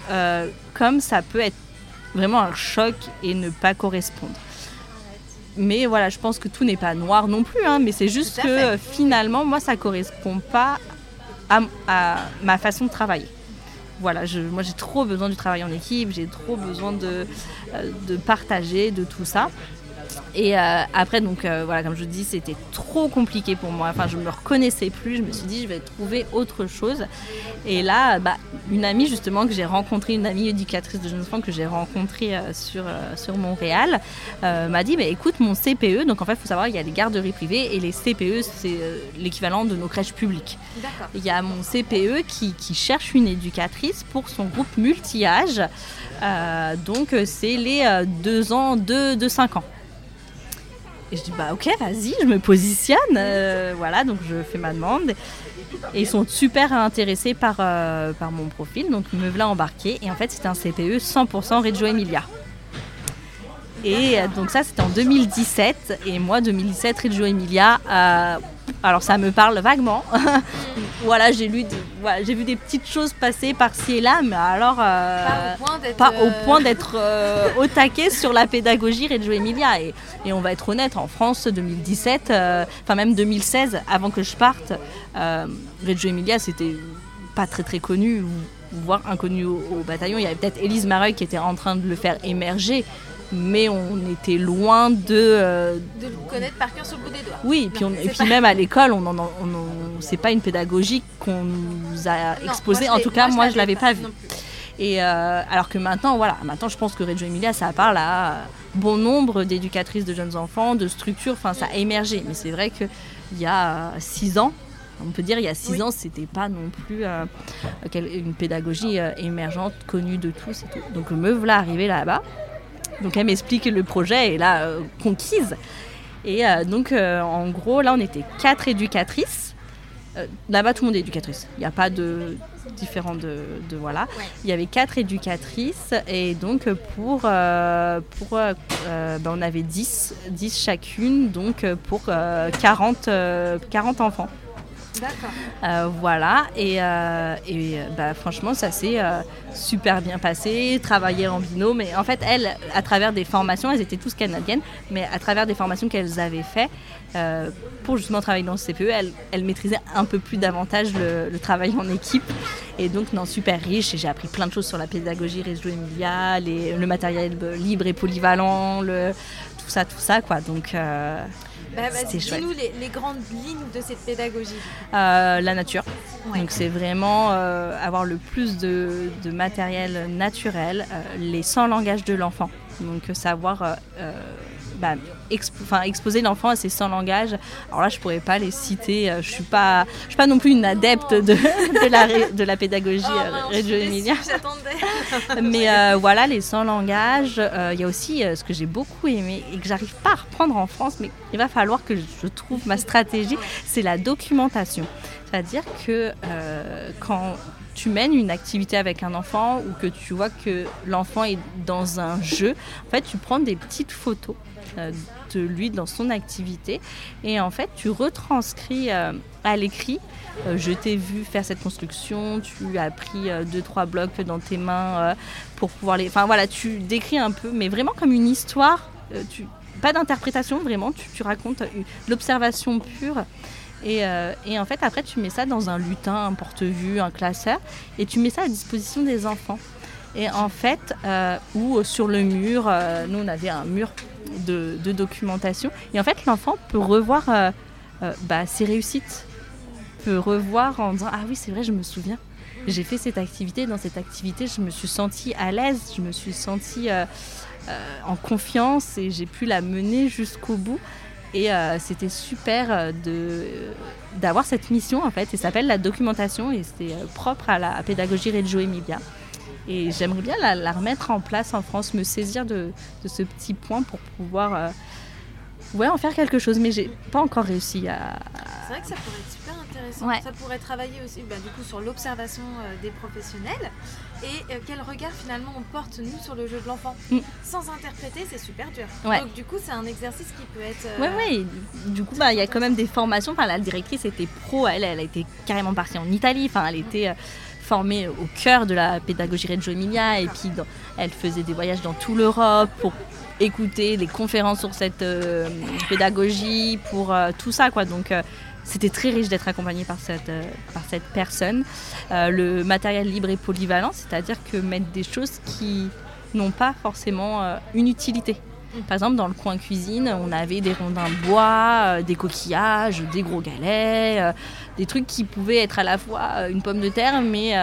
comme ça peut être vraiment un choc et ne pas correspondre mais voilà, je pense que tout n'est pas noir non plus, hein, mais c'est juste que finalement, moi, ça correspond pas à, ma façon de travailler. Voilà, moi j'ai trop besoin du travail en équipe, j'ai trop besoin de, euh, de partager, de tout ça. Et euh, après, donc euh, voilà, comme je dis, c'était trop compliqué pour moi. Enfin, je me reconnaissais plus. Je me suis dit, je vais trouver autre chose. Et là, bah, une amie justement que j'ai rencontrée, une amie éducatrice de jeunes enfants que j'ai rencontrée euh, sur, sur Montréal, m'a dit, bah, écoute, mon CPE. Donc en fait, il faut savoir, il y a les garderies privées et les CPE, c'est l'équivalent de nos crèches publiques. Il y a mon CPE qui, qui, cherche une éducatrice pour son groupe multi-âge. donc c'est les 2 ans, 2 de 5 ans. Et je dis bah ok vas-y, je me positionne, euh, voilà donc je fais ma demande. Et ils sont super intéressés par, euh, par mon profil, donc me voilà embarqué. Et en fait c'était un CPE 100% Reggio Emilia. Et euh, donc ça c'était en 2017. Et moi 2017 Reggio Emilia, alors ça me parle vaguement. voilà, j'ai lu, j'ai vu des petites choses passer par-ci et là, mais alors euh, pas au point d'être euh, au taquet sur la pédagogie Reggio Emilia. Et, et, on va être honnête, en France 2017, euh, enfin même 2016, avant que je parte, Reggio Emilia c'était pas très très connu, voire inconnu au, au bataillon. Il y avait peut-être Élise Mareuil qui était en train de le faire émerger mais on était loin de. Euh, de le connaître par cœur sur le bout des doigts. Oui, et puis, et puis même à l'école, on, on, c'est pas une pédagogie qu'on nous a exposée. En tout cas, moi, je l'avais pas, vu. Et euh, alors que maintenant, voilà, maintenant, je pense que Reggio Emilia, ça parle à bon nombre d'éducatrices de jeunes enfants, de structures. Enfin, ça a émergé. Mais c'est vrai qu'il y a six ans, on peut dire il y a six ans, c'était pas non plus euh, une pédagogie émergente, connue de tous. Et tout. Donc me voilà arrivé là-bas. Donc elle m'explique le projet et là, euh, conquise. Et euh, donc euh, en gros, là on était quatre éducatrices. Là-bas, tout le monde est éducatrice. Il n'y a pas de différent de, voilà. Il y avait quatre éducatrices et donc pour, pour ben, on avait 10, 10 chacune, donc pour 40, 40 enfants. D'accord. Euh, voilà, et, euh, et bah, franchement, ça s'est euh, super bien passé, travailler en binôme. Et en fait, elles, à travers des formations, elles étaient tous canadiennes, mais à travers des formations qu'elles avaient fait pour justement travailler dans le CPE, elles, elles maîtrisaient un peu plus davantage le, travail en équipe. Et donc, non, super riche. Et j'ai appris plein de choses sur la pédagogie réseau Emilia, le matériel libre et polyvalent, le, tout ça, tout ça, quoi. Donc, bah, Dis-nous les, grandes lignes de cette pédagogie. Euh, la nature. Donc c'est vraiment euh, avoir le plus de, matériel naturel, euh, les 100 langages de l'enfant. Donc savoir bah, exposer l'enfant à ses 100 langages. Alors là, je pourrais pas les citer. Euh, je suis pas, je suis pas non plus une adepte de, de, la, de la pédagogie oh, Emilia. Mais euh, voilà, les 100 langages. Euh, il y a aussi ce que j'ai beaucoup aimé et que j'arrive pas à reprendre en France, mais il va falloir que je trouve ma stratégie. C'est la documentation. C'est-à-dire que quand tu mènes une activité avec un enfant ou que tu vois que l'enfant est dans un jeu, en fait, tu prends des petites photos euh, de lui dans son activité. Et en fait, tu retranscris euh, à l'écrit. Euh, je t'ai vu faire cette construction, tu as pris deux, trois blocs dans tes mains pour pouvoir les. Enfin voilà, tu décris un peu, mais vraiment comme une histoire. Pas d'interprétation, vraiment, tu, racontes l'observation pure. Et, et, en fait, après, tu mets ça dans un lutin, un porte-vue, un classeur, et tu mets ça à disposition des enfants. Et en fait, ou sur le mur, nous on avait un mur de, documentation. Et en fait, l'enfant peut revoir euh, euh, bah, ses réussites, peut revoir en disant Ah oui, c'est vrai, je me souviens. j'ai fait cette activité. Dans cette activité, je me suis sentie à l'aise, je me suis sentie en confiance et j'ai pu la mener jusqu'au bout. Et c'était super de d'avoir cette mission en fait. Et s'appelle la documentation et c'est propre à la pédagogie Reggio Emilia. Et j'aimerais bien la, remettre en place en France, me saisir de, ce petit point pour pouvoir euh, ouais, en faire quelque chose. Mais j'ai pas encore réussi à. C'est vrai que ça pourrait être super intéressant. Ça pourrait travailler aussi bah, du coup, sur l'observation euh, des professionnels et euh, quel regard finalement on porte nous sur le jeu de l'enfant. Mm. Sans interpréter, c'est super dur. Donc du coup, c'est un exercice qui peut être. Oui, oui. Du coup, bah, il y a quand même des formations. Enfin, la directrice était pro. Elle, elle a été carrément partie en Italie. Enfin, elle était formée au cœur de la pédagogie Reggio Emilia et puis elle faisait des voyages dans toute l'Europe pour écouter des conférences sur cette euh, pédagogie, pour euh, tout ça quoi. Donc euh, c'était très riche d'être accompagnée par cette, par cette personne. le matériel libre et polyvalent, c'est-à-dire que mettre des choses qui n'ont pas forcément une utilité. Par exemple, dans le coin cuisine, on avait des rondins de bois, euh, des coquillages, des gros galets, euh, des trucs qui pouvaient être à la fois euh, une pomme de terre, mais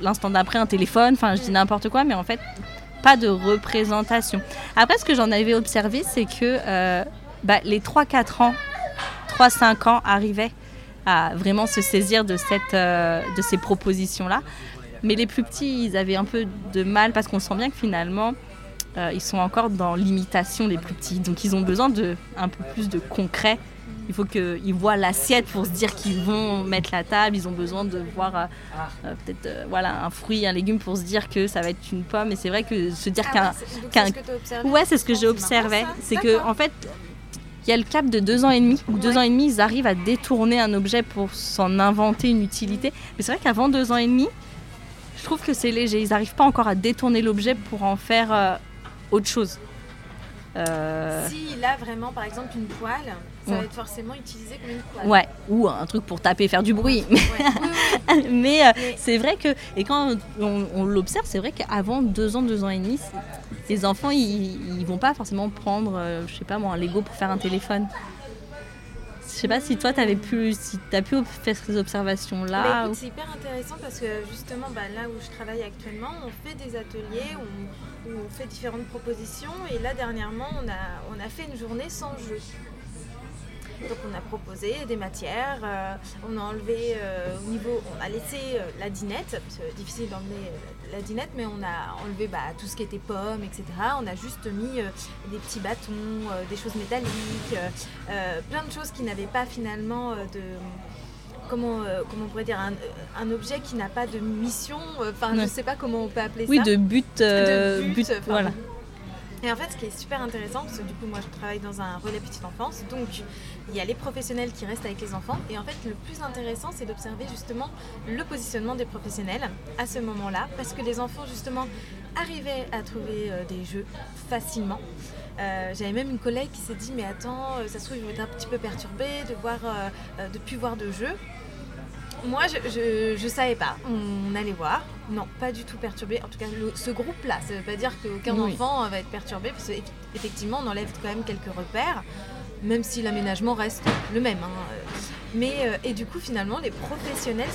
l'instant d'après un téléphone, enfin je dis n'importe quoi, mais en fait pas de représentation. Après, ce que j'en avais observé, c'est que bah, les 3-4 ans, 3-5 ans arrivaient à vraiment se saisir de, cette, de ces propositions-là. Mais les plus petits, ils avaient un peu de mal parce qu'on sent bien que finalement, euh, ils sont encore dans l'imitation les plus petits. Donc ils ont besoin de un peu plus de concret. Il faut qu'ils voient l'assiette pour se dire qu'ils vont mettre la table. Ils ont besoin de voir euh, euh, peut-être voilà, un fruit, un légume pour se dire que ça va être une pomme. Et c'est vrai que se dire ah qu'un. Qu ouais, c'est ce que j'ai observé. C'est que en fait, il y a le cap de deux ans et demi. Où deux ans et demi, ils arrivent à détourner un objet pour s'en inventer une utilité. Mais c'est vrai qu'avant deux ans et demi, je trouve que c'est léger. Ils n'arrivent pas encore à détourner l'objet pour en faire autre chose. Euh... S'il a vraiment, par exemple, une poêle, ça va être forcément utilisé comme une poêle. Ouais, ou un truc pour taper, faire du bruit. Mais, euh, c'est vrai que, et quand on, l'observe, c'est vrai qu'avant deux ans, deux ans et demi, les enfants, ils, ils vont pas forcément prendre, euh, je sais pas moi, un Lego pour faire un téléphone. Je sais pas si toi, avais pu, si tu as pu faire ces observations-là. Bah, c'est hyper intéressant parce que justement, bah, là où je travaille actuellement, on fait des ateliers où, on fait différentes propositions. Et là, dernièrement, on a, on a fait une journée sans jeu. Donc on a proposé des matières, euh, on a enlevé euh, au niveau, on a laissé euh, la dinette, c'est difficile d'emmener la dinette, mais on a enlevé bah, tout ce qui était pommes, etc. On a juste mis des petits bâtons, des choses métalliques, plein de choses qui n'avaient pas finalement de comment, comment on pourrait dire, un, objet qui n'a pas de mission, enfin je ne sais pas comment on peut appeler oui, ça. Oui, de but. de but, voilà. Et en fait, ce qui est super intéressant, parce que du coup, moi, je travaille dans un relais petite enfance, donc il y a les professionnels qui restent avec les enfants. Et en fait, le plus intéressant, c'est d'observer justement le positionnement des professionnels à ce moment-là, parce que les enfants, justement, arrivaient à trouver euh, des jeux facilement. Euh, j'avais même une collègue qui s'est dit mais attends, euh, ça se trouve, je vais être un petit peu perturbée de voir, de plus voir de jeux. Moi, je, je, savais pas. On allait voir. Non, pas du tout perturbé. En tout cas, ce groupe-là, ça veut pas dire qu'aucun enfant va être perturbé, parce qu'effectivement, on enlève quand même quelques repères, même si l'aménagement reste le même. Hein. Mais, euh, et du coup, finalement, les professionnels,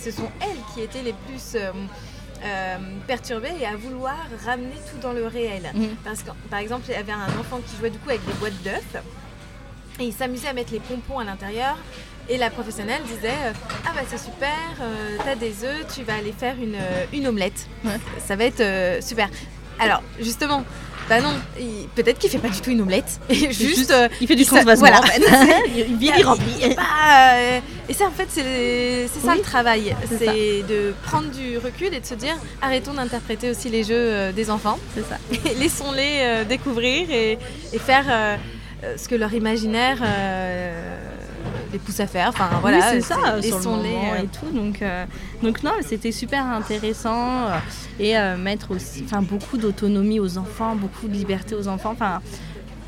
ce sont elles qui étaient les plus euh, euh, perturbées et à vouloir ramener tout dans le réel. Mmh. Parce que, par exemple, il y avait un enfant qui jouait du coup avec des boîtes d'œufs. Et il s'amusait à mettre les pompons à l'intérieur et la professionnelle disait euh, Ah bah c'est super, euh, t'as des œufs, tu vas aller faire une, euh, une omelette. Ça va être super. Alors justement, bah non, peut-être qu'il fait pas du tout une omelette. Et juste, il fait du transvasement. Voilà, en fait. il, il remplit. et ça en fait c'est ça le travail, c'est de prendre du recul et de se dire arrêtons d'interpréter aussi les jeux des enfants. C'est ça. Laissons-les découvrir et, et faire ce que leur imaginaire les pousse à faire. Enfin voilà, c'est ça, sur le et tout. Donc, euh, donc non, c'était super intéressant euh, et euh, mettre aussi, enfin beaucoup d'autonomie aux enfants, beaucoup de liberté aux enfants. Enfin,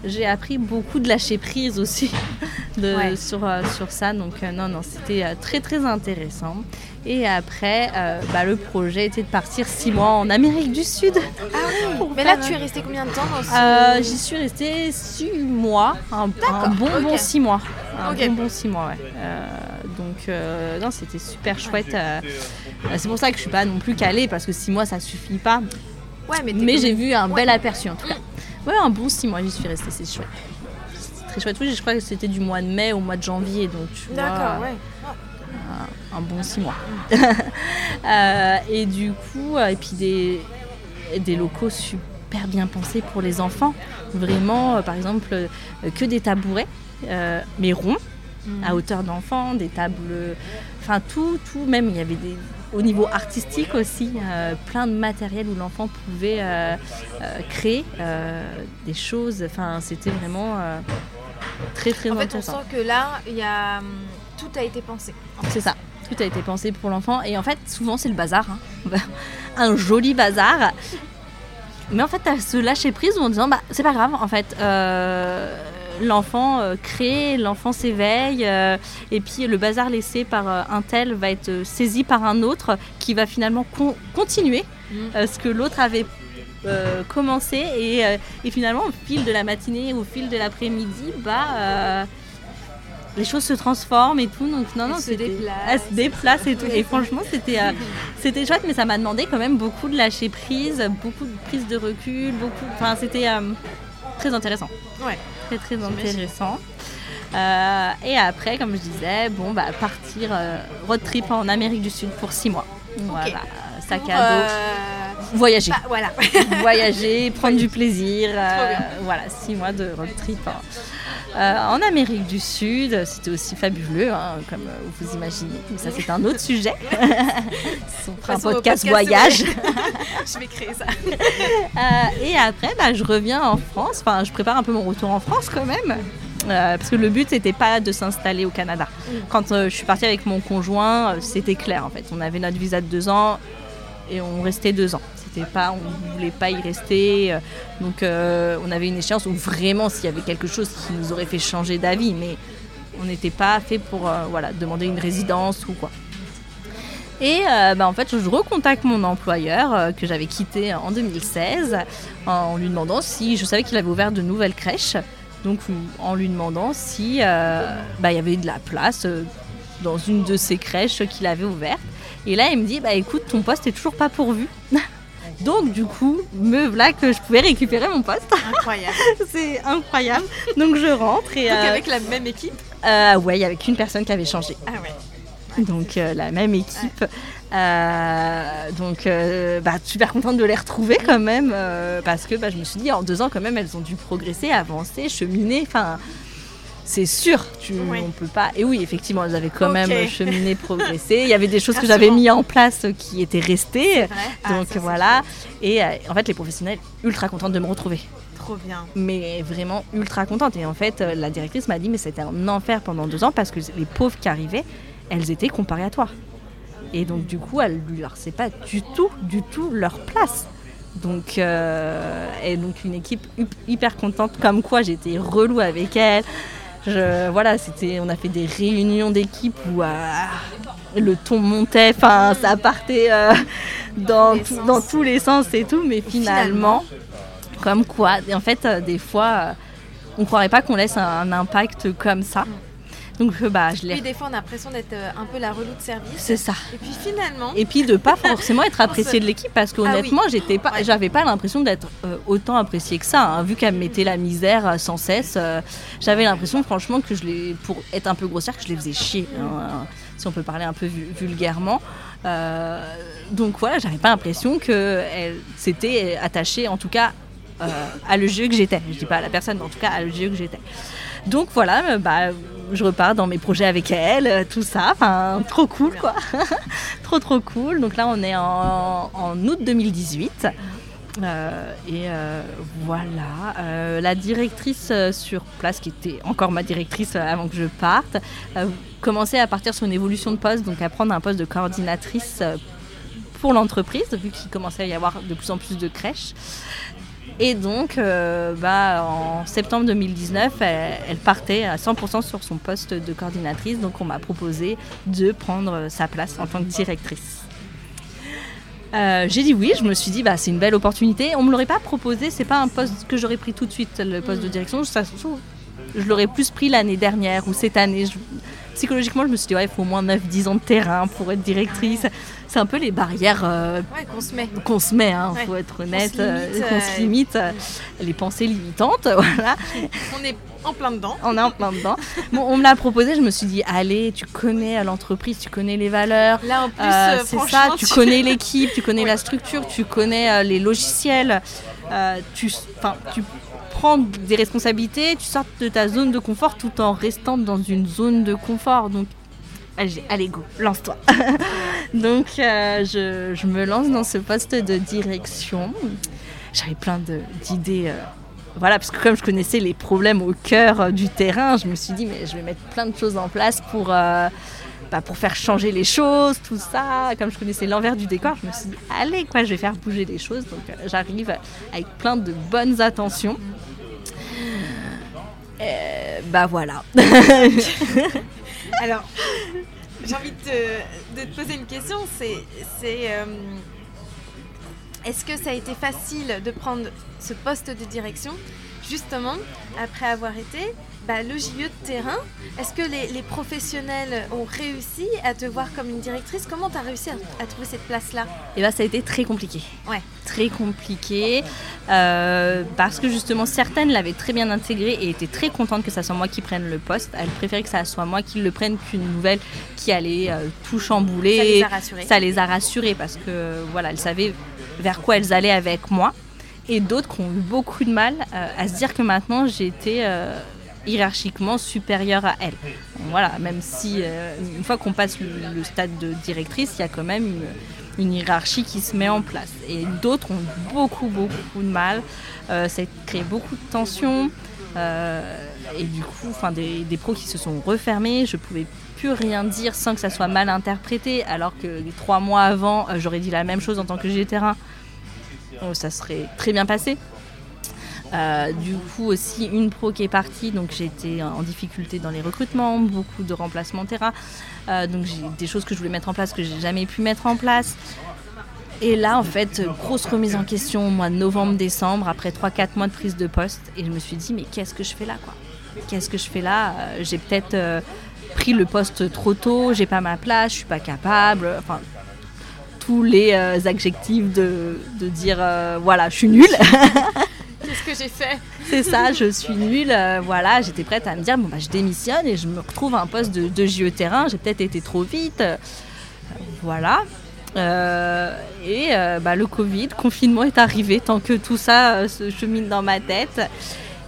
j'ai appris beaucoup de lâcher prise aussi de, sur, sur ça. Donc non, non, c'était très très intéressant. Et après, bah, le projet était de partir six mois en Amérique du Sud. Ah oui Mais là, tu es resté combien de temps J'y suis restée six mois, un, bon bon six mois. Un bon, bon six mois, ouais. Euh, donc, euh, non, c'était super chouette. euh, c'est pour ça que je suis pas non plus calée, parce que six mois, ça suffit pas. Ouais, mais, Mais j'ai vu un Ouais. bel aperçu, en tout cas. Ouais, un bon six mois, j'y suis restée, c'est chouette. C'est très chouette. Oui, je crois que c'était du mois de mai au mois de janvier, donc tu D'accord, ouais. un bon six mois. Euh, et du coup, et puis des, des locaux super bien pensés pour les enfants. Vraiment, par exemple, que des tabourets, euh, mais ronds, à hauteur d'enfant, des tables, enfin tout, tout, même il y avait des, au niveau artistique aussi, euh, plein de matériel où l'enfant pouvait euh, créer des choses. Enfin, c'était vraiment très très En fait, on intéressant. sent que là, il y a hum, tout a été pensé. C'est ça. Tout a été pensé pour l'enfant. Et en fait, souvent, c'est le bazar. hein. Un joli bazar. Mais en fait, as ce lâcher prise en disant, bah, c'est pas grave. En fait, euh, l'enfant euh, crée, l'enfant s'éveille. euh, et puis, le bazar laissé par euh, un tel va être saisi par un autre qui va finalement con- continuer euh, ce que l'autre avait euh, commencé. Et, euh, et finalement, au fil de la matinée, au fil de l'après-midi, bah. euh, les choses se transforment et tout, donc non, Elle non, se déplace. elle se déplace et tout. Et franchement, c'était c'était chouette, mais ça m'a demandé quand même beaucoup de lâcher prise, beaucoup de prise de recul, beaucoup. Enfin, c'était très intéressant. Ouais. Très très intéressant. Euh, et après, comme je disais, bon bah partir euh, road trip en Amérique du Sud pour six mois. Voilà, sac à dos, euh, voyager, bah, voilà. voyager, prendre du plaisir. bien. voilà, six mois de road trip. hein. Euh, en Amérique du Sud, c'était aussi fabuleux, hein, comme euh, vous imaginez. Mais ça, c'est un autre sujet. Un podcast podcast, voyage. Je vais créer ça. Euh, et après, bah, je reviens en France. Enfin, je prépare un peu mon retour en France quand même. Euh, parce que le but, c'était pas de s'installer au Canada. Quand euh, je suis partie avec mon conjoint, euh, c'était clair en fait. On avait notre visa de deux ans et on restait deux ans. Pas, on voulait pas y rester. euh, donc, euh, on avait une échéance où vraiment, s'il y avait quelque chose qui nous aurait fait changer d'avis, mais on n'était pas fait pour euh, voilà, demander une résidence ou quoi. Et euh, bah, en fait, je recontacte mon employeur que j'avais quitté en 2016 en lui demandant si je savais qu'il avait ouvert de nouvelles crèches. Donc, en lui demandant si bah, il y avait de la place dans une de ces crèches qu'il avait ouvertes. Et là, il me dit bah écoute, ton poste est toujours pas pourvu. Donc, du coup, me voilà que je pouvais récupérer mon poste. Incroyable. C'est incroyable. Donc, je rentre et. Donc euh, avec la même équipe. euh, ouais, avait qu'une personne qui avait changé. Ah ouais. Donc euh, la même équipe. Euh, donc bah, super contente de les retrouver quand même parce que bah, je me suis dit en deux ans quand même elles ont dû progresser, avancer, cheminer. Enfin c'est sûr, tu, Oui. on peut pas. Et oui effectivement elles avaient quand même cheminé, progressé. Il y avait des choses que j'avais mis en place qui étaient restées. Ah, Donc ça, voilà. Et euh, en fait les professionnels ultra contentes de me retrouver Trop bien. mais vraiment ultra contente. Et en fait, euh, la directrice m'a dit, mais c'était un enfer pendant deux ans parce que les pauvres qui arrivaient, elles étaient comparées à toi. Et donc, du coup, elle leur c'est pas du tout, du tout leur place. Donc, euh, et donc une équipe hyper contente, comme quoi j'étais relou avec elle. Je, voilà, c'était, on a fait des réunions d'équipe où euh, le ton montait, enfin, ça partait euh, dans, tous les sens et tout, mais finalement, comme quoi, en fait, euh, des fois, on croirait pas qu'on laisse un, un impact comme ça. Donc, euh, bah, je l'ai. Puis des fois, on a l'impression d'être euh, un peu la relou de service. C'est ça. Et puis finalement, Et puis de pas forcément être appréciée de l'équipe parce qu'honnêtement, j'étais pas, Ouais. j'avais pas l'impression d'être euh, autant appréciée que ça. hein. Vu qu'elle me mettait la misère sans cesse, euh, j'avais l'impression franchement que je les, pour être un peu grossière, que je les faisais chier. hein, si on peut parler un peu vu- vulgairement. Euh, donc voilà, j'avais pas l'impression que elle s'était attachée, en tout cas, euh, à le jeu que j'étais. Je dis pas à la personne, mais en tout cas à le jeu que j'étais. Donc voilà, bah, je repars dans mes projets avec elle, euh, tout ça. Enfin, trop cool quoi. trop trop cool. Donc là, on est en, en août 2018. Euh, et euh, voilà, Euh, la directrice sur place, qui était encore ma directrice avant que je parte, commençait à partir sur une évolution de poste, donc à prendre un poste de coordinatrice pour l'entreprise, vu qu'il commençait à y avoir de plus en plus de crèches. Et donc, euh, bah, en septembre 2019, elle, elle partait à 100% sur son poste de coordinatrice. Donc, on m'a proposé de prendre sa place en tant que directrice. Euh, j'ai dit oui, je me suis dit bah c'est une belle opportunité. On me l'aurait pas proposé, c'est pas un poste que j'aurais pris tout de suite, le poste de direction. Ça je l'aurais plus pris l'année dernière ou cette année. Psychologiquement, je me suis dit, ouais, il faut au moins 9-10 ans de terrain pour être directrice. C'est un peu les barrières euh, qu'on se met. Qu'on se met, hein, faut être honnête, qu'on se limite, les pensées limitantes, voilà. On est en plein dedans. On est en plein dedans. Bon, on me l'a proposé, je me suis dit, allez, tu connais l'entreprise, tu connais les valeurs. Là, en plus, euh, c'est ça, tu, connais l'équipe, tu connais la structure, tu connais les logiciels. tu, tu des responsabilités, tu sors de ta zone de confort tout en restant dans une zone de confort. Donc, allez, go, lance-toi. Donc, euh, je, me lance dans ce poste de direction. J'avais plein d'idées. Euh, voilà, parce que comme je connaissais les problèmes au cœur euh, du terrain, je me suis dit, mais je vais mettre plein de choses en place pour, bah, pour faire changer les choses, tout ça. Comme je connaissais l'envers du décor, je me suis dit, allez, quoi, je vais faire bouger les choses. Donc, j'arrive avec plein de bonnes intentions. Euh, bah voilà. Alors, j'ai envie de te, poser une question. C'est, euh, est-ce que ça a été facile de prendre ce poste de direction, justement après avoir été bah, le JE de terrain. Est-ce que les, professionnels ont réussi à te voir comme une directrice? Comment tu as réussi à, trouver cette place-là? Eh bah, ça a été très compliqué. Ouais. Très compliqué. Euh, parce que justement, certaines l'avaient très bien intégré et étaient très contentes que ça soit moi qui prenne le poste. Elles préféraient que ça soit moi qui le prenne qu'une nouvelle qui allait euh, tout chambouler. Ça les a rassurées. Ça les a rassurées parce que voilà, elles savaient vers quoi elles allaient avec moi. Et d'autres qui ont eu beaucoup de mal euh, à se dire que maintenant j'étais hiérarchiquement supérieure à elle. voilà, même si euh, une fois qu'on passe le, stade de directrice, il y a quand même une, hiérarchie qui se met en place. Et d'autres ont beaucoup, beaucoup de mal. Euh, ça a créé beaucoup de tensions. Euh, et du coup, enfin, des, pros qui se sont refermés, je pouvais plus rien dire sans que ça soit mal interprété, alors que trois mois avant, j'aurais dit la même chose en tant que G terrain. ça serait très bien passé. Euh, du coup aussi une pro qui est partie, donc j'ai été en difficulté dans les recrutements, beaucoup de remplacements terrain. Euh, donc j'ai des choses que je voulais mettre en place que j'ai jamais pu mettre en place. Et là, en fait, grosse remise en question au mois de novembre-décembre, après 3-4 mois de prise de poste. Et je me suis dit, mais qu'est-ce que je fais là quoi? Qu'est-ce que je fais là? Euh, J'ai peut-être pris le poste trop tôt, j'ai pas ma place, je suis pas capable. Enfin, tous les adjectifs de, dire, voilà, je suis nulle. C'est ça, je suis nulle. Euh, voilà, j'étais prête à me dire bon bah je démissionne et je me retrouve à un poste de, de JE terrain. J'ai peut-être été trop vite. Euh, voilà. Euh, et bah, le Covid, confinement est arrivé tant que tout ça se chemine dans ma tête.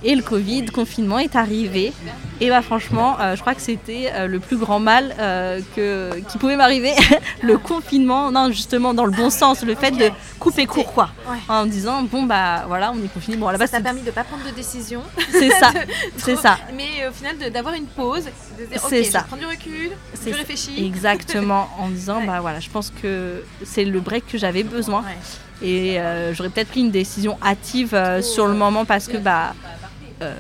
Et le Covid, confinement est arrivé. Et bah franchement, euh, je crois que c'était euh, le plus grand mal euh, que, qui pouvait m'arriver. le confinement, non justement dans le bon sens, le fait de couper court quoi. En disant bon bah voilà, on est confiné. Bon ça t'a permis de pas prendre de décision. C'est ça, c'est ça. Mais au final d'avoir une pause, de dire ok, ça. je prends du recul, je réfléchis. Exactement, en disant bah voilà, je pense que c'est le break que j'avais besoin. Et j'aurais peut-être pris une décision hâtive sur le moment parce que bah euh,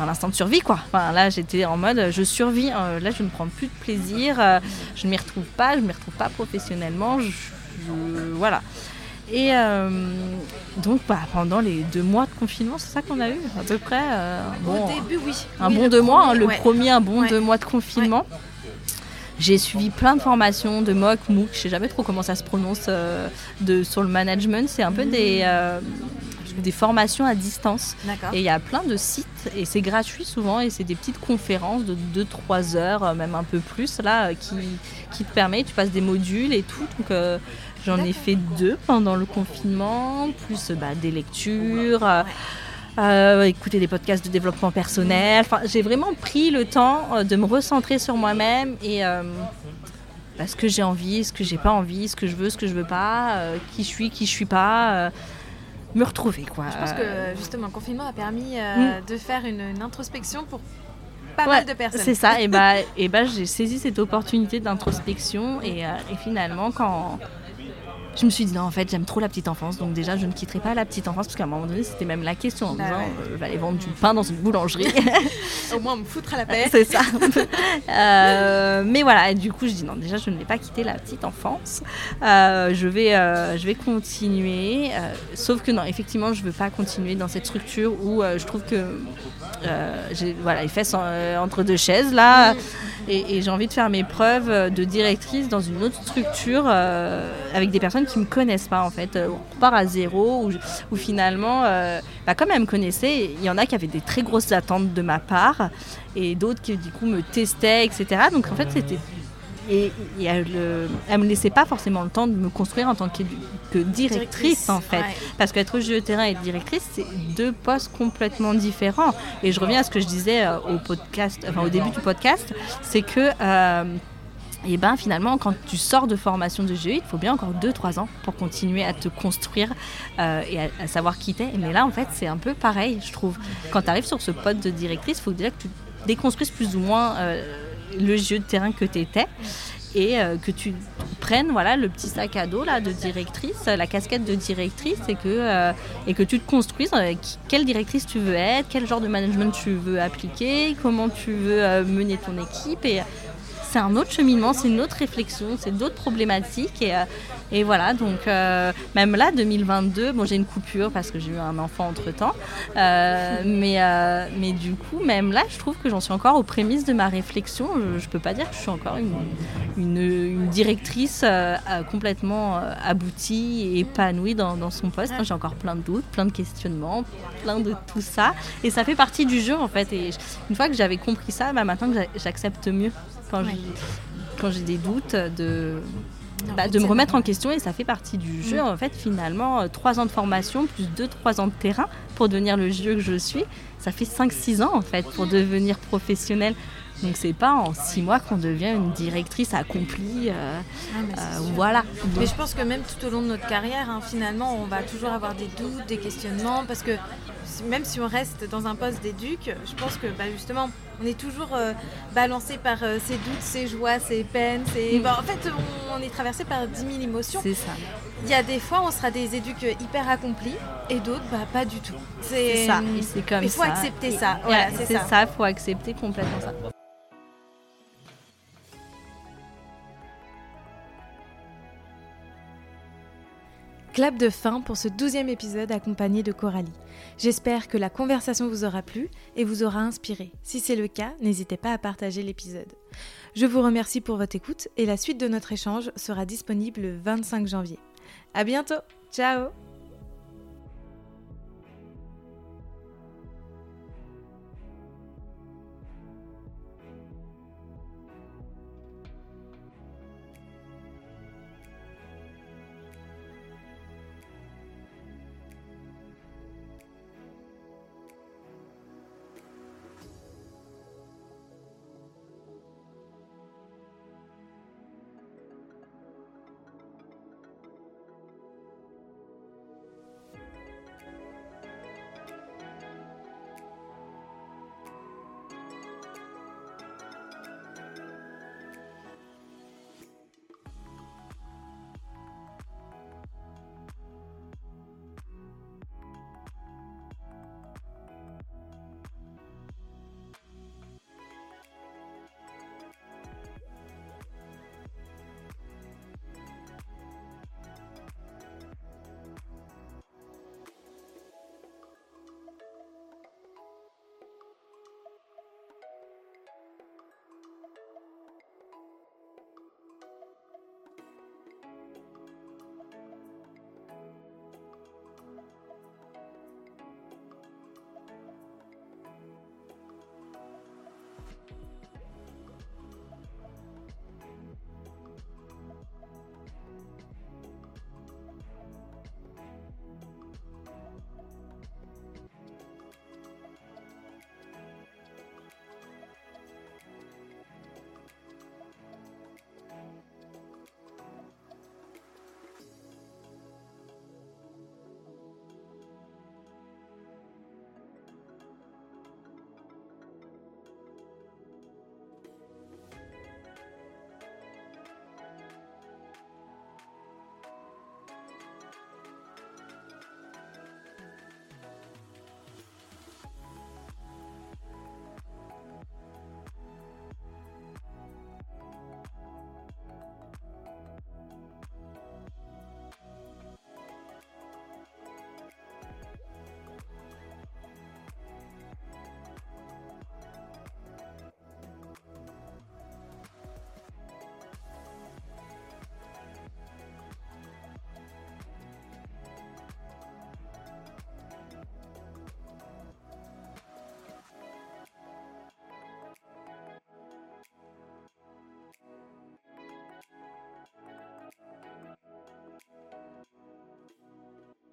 un instant de survie quoi. Enfin, là j'étais en mode je survis, euh, là je ne prends plus de plaisir, euh, je ne m'y retrouve pas, je ne m'y retrouve pas professionnellement, voilà. Et donc bah, pendant les deux mois de confinement, c'est ça qu'on a eu à peu près. bon, Au début oui. Un bon deux mois, hein, le premier un bon deux mois de confinement. J'ai suivi plein de formations de MOOC, MOOC, je sais jamais trop comment ça se prononce de, sur le management. C'est un peu des, des formations à distance. Et il y a plein de sites et c'est gratuit souvent et c'est des petites conférences de 2-3 heures, euh, même un peu plus là, euh, qui, qui te permet, tu passes des modules et tout. Donc euh, j'en ai fait deux pendant le confinement, plus bah, des lectures. écouter des podcasts de développement personnel. Enfin, j'ai vraiment pris le temps de me recentrer sur moi-même et bah, ce que j'ai envie, ce que j'ai pas envie, ce que je veux, ce que je veux pas, qui je suis, qui je suis pas me retrouver. Quoi. Je pense que justement le confinement a permis euh, mm. de faire une, introspection pour pas mal de personnes. C'est ça, et bah, et bah j'ai saisi cette opportunité d'introspection et, euh, et, finalement quand, je me suis dit non en fait j'aime trop la petite enfance. Donc déjà je ne quitterai pas la petite enfance parce qu'à un moment donné c'était même la question en bah disant euh, je vais aller vendre du pain dans une boulangerie. Au moins me foutre à la paix. C'est ça. Euh, mais voilà et du coup je dis non déjà je ne vais pas quitter la petite enfance. Euh, je vais je vais continuer. Sauf que non effectivement je veux pas continuer dans cette structure où je trouve que voilà, il fait entre deux chaises là. Et, j'ai envie de faire mes preuves de directrice dans une autre structure avec des personnes qui me connaissent pas en fait. On part à zéro ou finalement, bah, comme elles me connaissaient, il y en a qui avaient des très grosses attentes de ma part et d'autres qui du coup me testaient, etc. Donc en fait c'était et, elle, ne me laissait pas forcément le temps de me construire en tant que, directrice, en fait. Parce qu'être jeu de terrain et directrice, c'est deux postes complètement différents. Et je reviens à ce que je disais euh, au podcast, enfin au début du podcast, c'est que euh, et ben finalement, quand tu sors de formation de GE, il faut bien encore 2-3 ans pour continuer à te construire euh, et à, savoir qui t'es. Mais là, en fait, c'est un peu pareil, je trouve. Quand tu arrives sur ce poste de directrice, il faut déjà que tu déconstruises plus ou moins le jeu de terrain que tu étais et euh, que tu prennes voilà le petit sac à dos là de directrice, la casquette de directrice et que euh, et que tu te construises avec quelle directrice tu veux être, quel genre de management tu veux appliquer, comment tu veux euh, mener ton équipe et c'est un autre cheminement, c'est une autre réflexion, c'est d'autres problématiques. Et, euh, et voilà, donc euh, même là, 2022, bon, j'ai une coupure parce que j'ai eu un enfant entre temps. Euh, mais, mais du coup, même là, je trouve que j'en suis encore aux prémices de ma réflexion. Je ne peux pas dire que je suis encore une, une, directrice complètement aboutie et épanouie dans, dans son poste. J'ai encore plein de doutes, plein de questionnements, plein de tout ça. Et ça fait partie du jeu en fait. Et une fois que j'avais compris ça, bah, maintenant que j'accepte mieux quand j'ai des doutes de, bah, de me remettre en question et ça fait partie du jeu. Mm. En fait, finalement, euh, trois ans de formation plus deux, trois ans de terrain pour devenir le jeu que je suis, ça fait 5-6 ans en fait pour devenir professionnel. Donc c'est pas en six mois qu'on devient une directrice accomplie. Euh, ah, euh, voilà. Mais je pense que même tout au long de notre carrière, hein, finalement, on va toujours avoir des doutes, des questionnements, parce que même si on reste dans un poste d'éduc, je pense que bah, justement, on est toujours euh, balancé par ses doutes, ses joies, ses peines. Mm. Bah, en fait, on, est traversé par 10 000 émotions. C'est ça. Il y a des fois, on sera des éducs hyper accomplis et d'autres, bah, pas du tout. C'est ça. c'est comme Il faut accepter ça. Voilà, c'est ça. Il faut accepter complètement ça. Clap de fin pour ce douzième épisode accompagné de Coralie. J'espère que la conversation vous aura plu et vous aura inspiré. Si c'est le cas, n'hésitez pas à partager l'épisode. Je vous remercie pour votre écoute et la suite de notre échange sera disponible le 25 janvier. À bientôt! Ciao